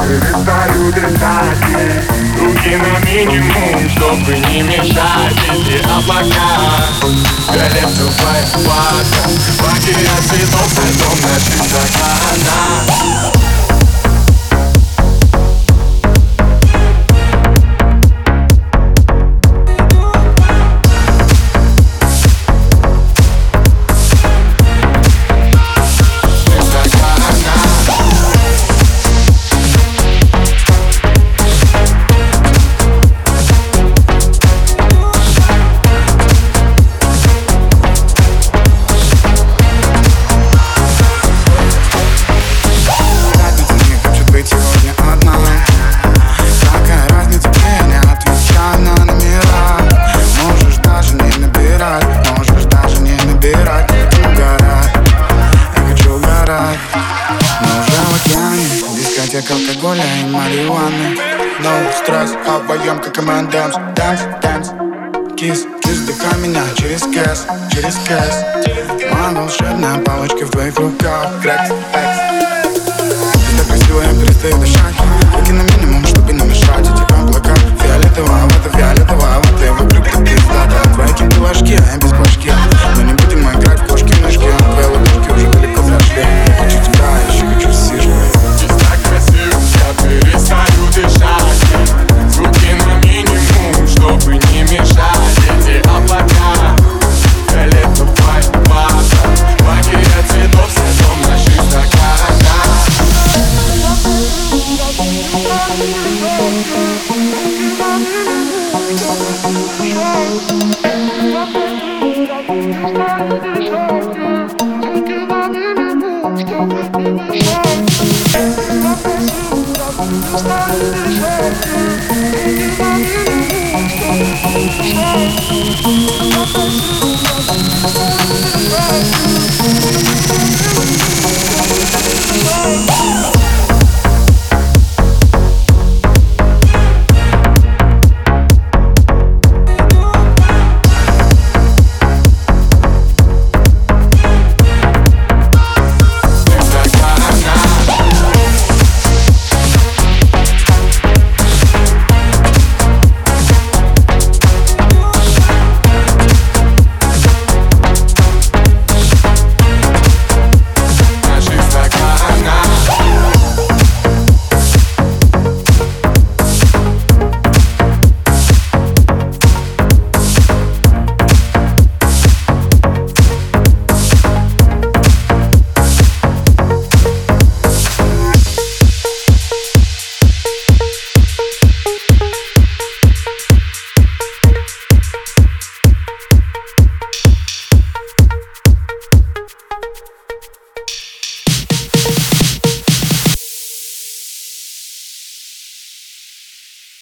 перестаю дышать Руки на минимум, чтобы не мешать Эти облака Колеблю флайфлага Баги от цветов, дом на чистокана алкоголя и марихуаны No stress, а вдвоем как команда Dance, dance, kiss, kiss, вдыхай меня через кэс, через кэс. Моя волшебная палочка в твоих руках. Крекс, пекс Ты так красиво, я перестаю дышать. Руки на минимум, Thank you.